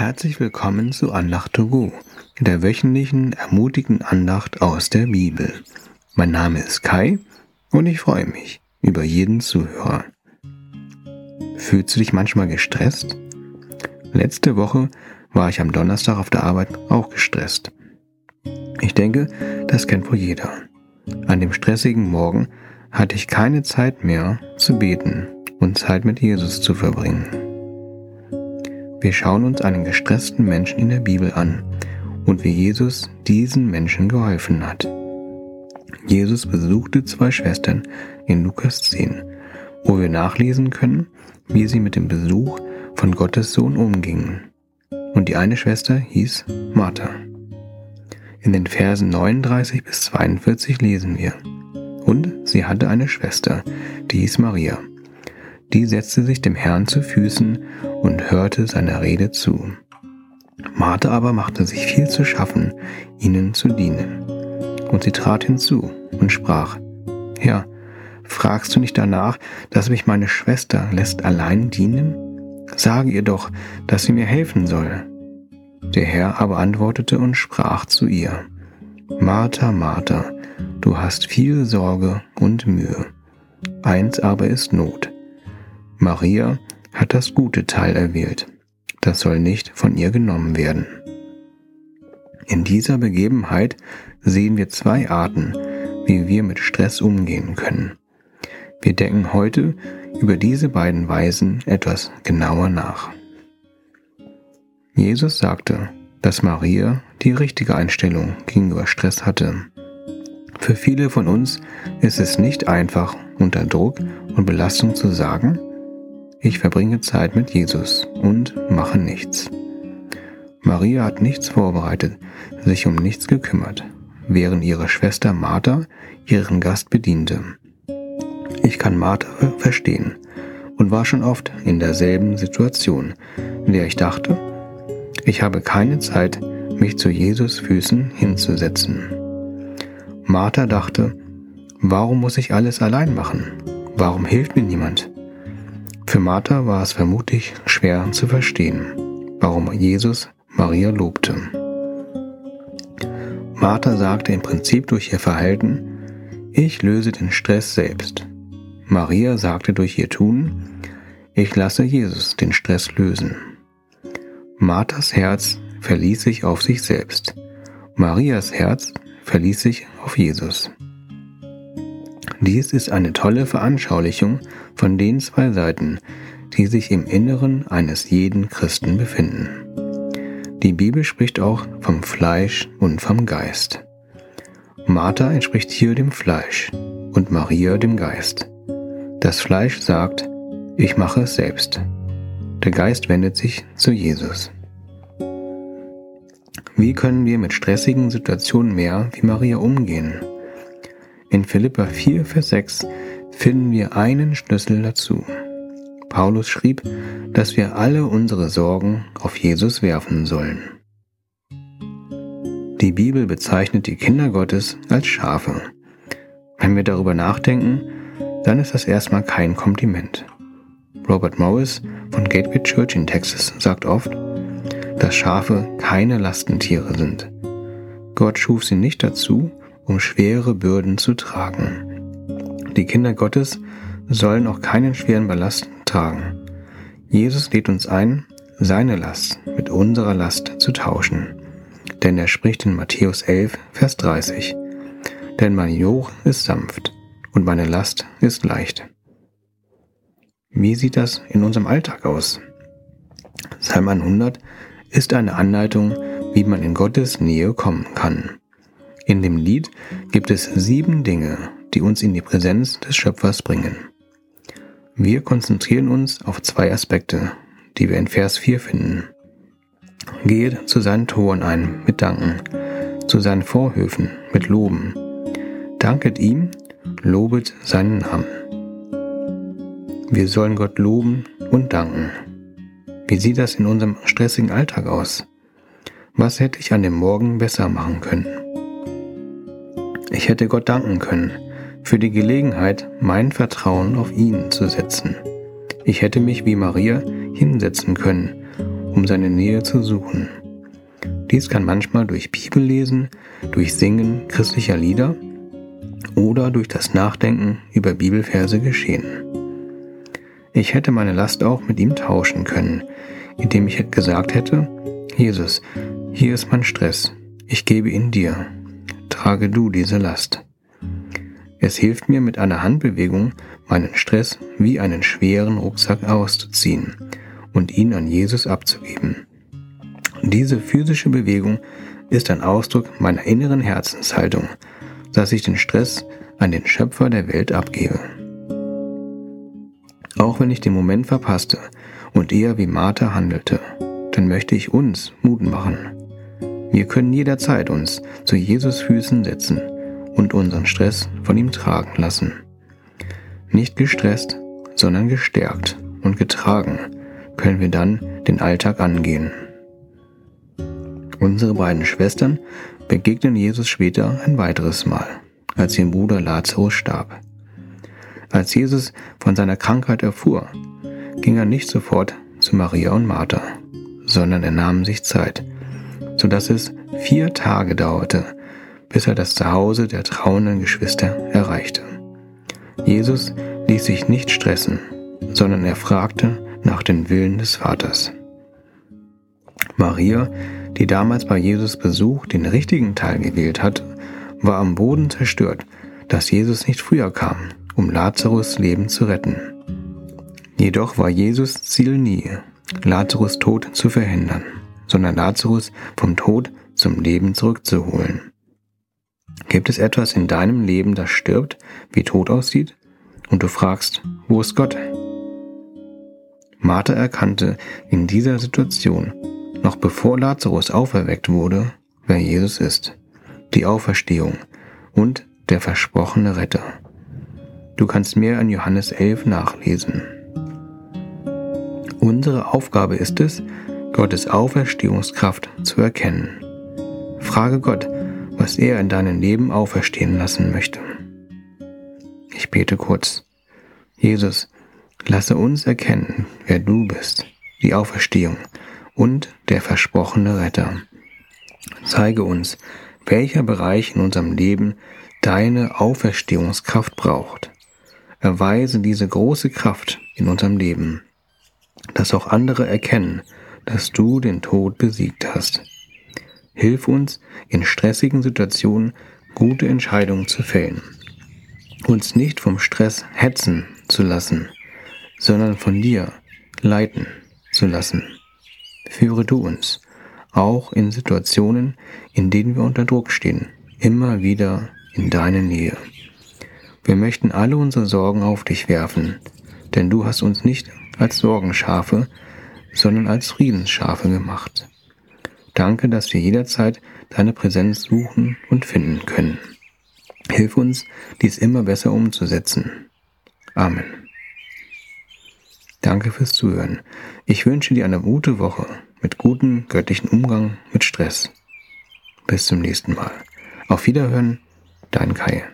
Herzlich willkommen zu Andacht to Go, der wöchentlichen ermutigenden Andacht aus der Bibel. Mein Name ist Kai und ich freue mich über jeden Zuhörer. Fühlst du dich manchmal gestresst? Letzte Woche war ich am Donnerstag auf der Arbeit auch gestresst. Ich denke, das kennt wohl jeder. An dem stressigen Morgen hatte ich keine Zeit mehr zu beten und Zeit mit Jesus zu verbringen. Wir schauen uns einen gestressten Menschen in der Bibel an und wie Jesus diesen Menschen geholfen hat. Jesus besuchte zwei Schwestern in Lukas 10, wo wir nachlesen können, wie sie mit dem Besuch von Gottes Sohn umgingen. Und die eine Schwester hieß Martha. In den Versen 39 bis 42 lesen wir. Und sie hatte eine Schwester, die hieß Maria. Die setzte sich dem Herrn zu Füßen und hörte seiner Rede zu. Martha aber machte sich viel zu schaffen, ihnen zu dienen. Und sie trat hinzu und sprach, Herr, fragst du nicht danach, dass mich meine Schwester lässt allein dienen? Sage ihr doch, dass sie mir helfen soll. Der Herr aber antwortete und sprach zu ihr, Martha, Martha, du hast viel Sorge und Mühe. Eins aber ist Not. Maria hat das gute Teil erwählt. Das soll nicht von ihr genommen werden. In dieser Begebenheit sehen wir zwei Arten, wie wir mit Stress umgehen können. Wir denken heute über diese beiden Weisen etwas genauer nach. Jesus sagte, dass Maria die richtige Einstellung gegenüber Stress hatte. Für viele von uns ist es nicht einfach, unter Druck und Belastung zu sagen, ich verbringe Zeit mit Jesus und mache nichts. Maria hat nichts vorbereitet, sich um nichts gekümmert, während ihre Schwester Martha ihren Gast bediente. Ich kann Martha verstehen und war schon oft in derselben Situation, in der ich dachte, ich habe keine Zeit, mich zu Jesus Füßen hinzusetzen. Martha dachte, warum muss ich alles allein machen? Warum hilft mir niemand? Für Martha war es vermutlich schwer zu verstehen, warum Jesus Maria lobte. Martha sagte im Prinzip durch ihr Verhalten, ich löse den Stress selbst. Maria sagte durch ihr Tun, ich lasse Jesus den Stress lösen. Marthas Herz verließ sich auf sich selbst. Marias Herz verließ sich auf Jesus. Dies ist eine tolle Veranschaulichung von den zwei Seiten, die sich im Inneren eines jeden Christen befinden. Die Bibel spricht auch vom Fleisch und vom Geist. Martha entspricht hier dem Fleisch und Maria dem Geist. Das Fleisch sagt, ich mache es selbst. Der Geist wendet sich zu Jesus. Wie können wir mit stressigen Situationen mehr wie Maria umgehen? In Philippa 4, Vers 6 finden wir einen Schlüssel dazu. Paulus schrieb, dass wir alle unsere Sorgen auf Jesus werfen sollen. Die Bibel bezeichnet die Kinder Gottes als Schafe. Wenn wir darüber nachdenken, dann ist das erstmal kein Kompliment. Robert Morris von Gateway Church in Texas sagt oft, dass Schafe keine Lastentiere sind. Gott schuf sie nicht dazu, um schwere Bürden zu tragen. Die Kinder Gottes sollen auch keinen schweren Ballast tragen. Jesus lädt uns ein, seine Last mit unserer Last zu tauschen. Denn er spricht in Matthäus 11, Vers 30. Denn mein Joch ist sanft und meine Last ist leicht. Wie sieht das in unserem Alltag aus? Psalm 100 ist eine Anleitung, wie man in Gottes Nähe kommen kann. In dem Lied gibt es sieben Dinge, die uns in die Präsenz des Schöpfers bringen. Wir konzentrieren uns auf zwei Aspekte, die wir in Vers 4 finden. Geht zu seinen Toren ein mit Danken, zu seinen Vorhöfen mit Loben. Danket ihm, lobet seinen Namen. Wir sollen Gott loben und danken. Wie sieht das in unserem stressigen Alltag aus? Was hätte ich an dem Morgen besser machen können? Hätte Gott danken können für die Gelegenheit, mein Vertrauen auf ihn zu setzen. Ich hätte mich wie Maria hinsetzen können um seine Nähe zu suchen. Dies kann manchmal durch Bibellesen, durch Singen christlicher Lieder oder durch das Nachdenken über Bibelverse geschehen. Ich hätte meine Last auch mit ihm tauschen können, indem ich gesagt hätte, Jesus, hier ist mein Stress, ich gebe ihn dir, trage du diese Last. Es hilft mir mit einer Handbewegung, meinen Stress wie einen schweren Rucksack auszuziehen und ihn an Jesus abzugeben. Diese physische Bewegung ist ein Ausdruck meiner inneren Herzenshaltung, dass ich den Stress an den Schöpfer der Welt abgebe. Auch wenn ich den Moment verpasste und eher wie Martha handelte, dann möchte ich uns Mut machen. Wir können jederzeit uns zu Jesus Füßen setzen und unseren Stress von ihm tragen lassen. Nicht gestresst, sondern gestärkt und getragen können wir dann den Alltag angehen. Unsere beiden Schwestern begegnen Jesus später ein weiteres Mal, als ihr Bruder Lazarus starb. Als Jesus von seiner Krankheit erfuhr, ging er nicht sofort zu Maria und Martha, sondern er nahm sich Zeit, so dass es vier Tage dauerte, bis er das Zuhause der trauenden Geschwister erreichte. Jesus ließ sich nicht stressen, sondern er fragte nach den Willen des Vaters. Maria, die damals bei Jesus Besuch den richtigen Teil gewählt hat, war am Boden zerstört, dass Jesus nicht früher kam, um Lazarus Leben zu retten. Jedoch war Jesus Ziel nie, Lazarus Tod zu verhindern, sondern Lazarus vom Tod zum Leben zurückzuholen. Gibt es etwas in deinem Leben, das stirbt, wie Tod aussieht? Und du fragst, wo ist Gott? Martha erkannte in dieser Situation, noch bevor Lazarus auferweckt wurde, wer Jesus ist, die Auferstehung und der versprochene Retter. Du kannst mehr in Johannes 11 nachlesen. Unsere Aufgabe ist es, Gottes Auferstehungskraft zu erkennen. Frage Gott, was er in deinem Leben auferstehen lassen möchte. Ich bete kurz. Jesus, lasse uns erkennen, wer du bist, die Auferstehung und der versprochene Retter. Zeige uns, welcher Bereich in unserem Leben deine Auferstehungskraft braucht. Erweise diese große Kraft in unserem Leben, dass auch andere erkennen, dass du den Tod besiegt hast. Hilf uns, in stressigen Situationen gute Entscheidungen zu fällen. Uns nicht vom Stress hetzen zu lassen, sondern von dir leiten zu lassen. Führe du uns, auch in Situationen, in denen wir unter Druck stehen, immer wieder in deine Nähe. Wir möchten alle unsere Sorgen auf dich werfen, denn du hast uns nicht als Sorgenschafe, sondern als Friedensschafe gemacht. Danke, dass wir jederzeit deine Präsenz suchen und finden können. Hilf uns, dies immer besser umzusetzen. Amen. Danke fürs Zuhören. Ich wünsche dir eine gute Woche mit gutem göttlichen Umgang mit Stress. Bis zum nächsten Mal. Auf Wiederhören, dein Kai.